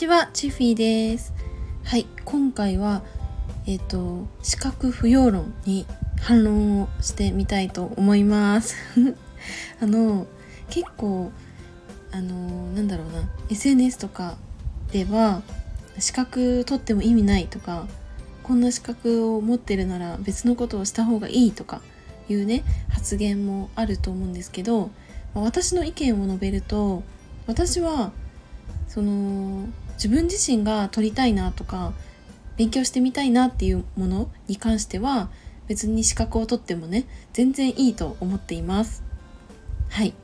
ちは、チフィーです。はい、今回は、えっ、ー、と、資格不要論に反論をしてみたいと思います。あの、結構、あの、なんだろうな、SNS とかでは、資格取っても意味ないとか、こんな資格を持ってるなら別のことをした方がいいとかいうね、発言もあると思うんですけど、私の意見を述べると、私はその自分自身が取りたいなとか勉強してみたいなっていうものに関しては別に資格を取ってもね全然いいと思っています。はい。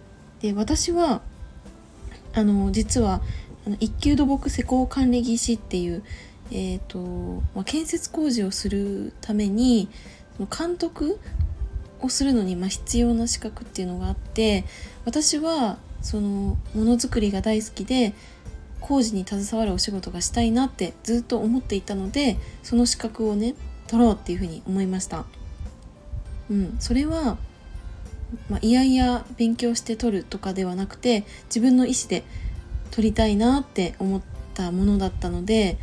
で私はあの実は一級土木施工管理技師っていうえーとまあ、建設工事をするために監督をするのにま必要な資格っていうのがあって私はそのものづくりが大好きで工事に携わるお仕事がしたいなってずっと思っていたのでその資格をね取ろうっていうふうに思いました。うん、それは、まあ、いやいや勉強して取るとかではなくて自分の意思で取りたいなって思ったものだったので、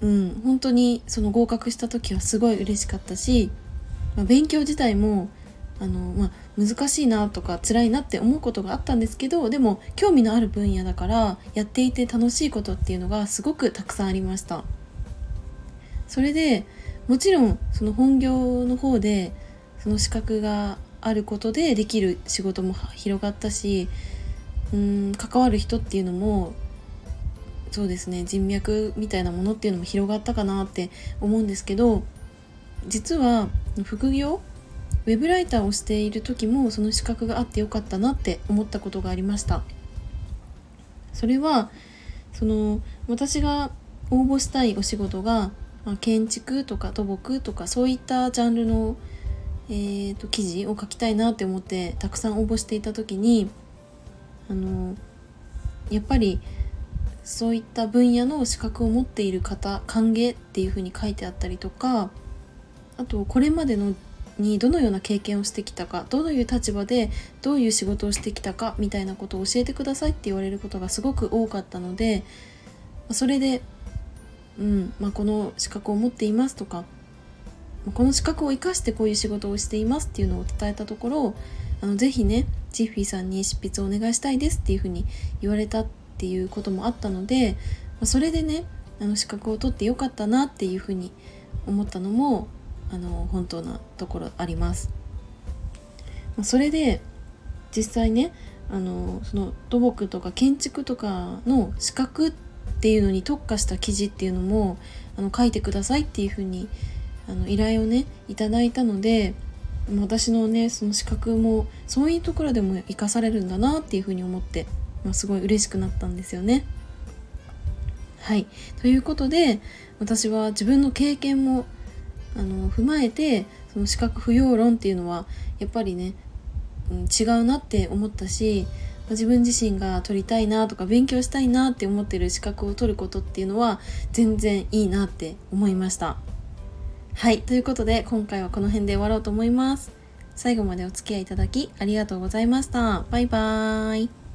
うん、本当にその合格した時はすごい嬉しかったし、まあ、勉強自体もあの、まあ、難しいなとか辛いなって思うことがあったんですけどでも興味のある分野だからやっていて楽しいことっていうのがすごくたくさんありました。それでもちろんその本業の方でその資格があることでできる仕事も広がったしうん関わる人っていうのもそうですね人脈みたいなものっていうのも広がったかなって思うんですけど実は副業ウェブライターをしている時もその資格があってよかったなって思ったことがありました。それはその私が応募したいお仕事が、ま、建築とか土木とかそういったジャンルの、えーと、記事を書きたいなって思ってたくさん応募していた時にあのやっぱりそういった分野の資格を持っている方歓迎っていうふうに書いてあったりとかあとこれまでのにどのような経験をしてきたかどういう立場でどういう仕事をしてきたかみたいなことを教えてくださいって言われることがすごく多かったのでそれで、うんまあ、この資格を持っていますとかこの資格を生かしてこういう仕事をしていますっていうのを伝えたところあのぜひねジッフィーさんに執筆をお願いしたいですっていうふうに言われたっていうこともあったのでそれでねあの資格を取ってよかったなっていうふうに思ったのもあの本当なところあります。それで実際ねあのその土木とか建築とかの資格っていうのに特化した記事っていうのもあの書いてくださいっていうふうにあの依頼をねいただいたので私のねその資格もそういうところでも生かされるんだなっていうふうに思って、まあ、すごい嬉しくなったんですよね。はいということで私は自分の経験もあの踏まえてその資格不要論っていうのはやっぱりね、うん、違うなって思ったし自分自身が取りたいなとか勉強したいなって思ってる資格を取ることっていうのは全然いいなって思いました。はいということで今回はこの辺で終わろうと思います。最後までお付き合いいただきありがとうございました。バイバーイ。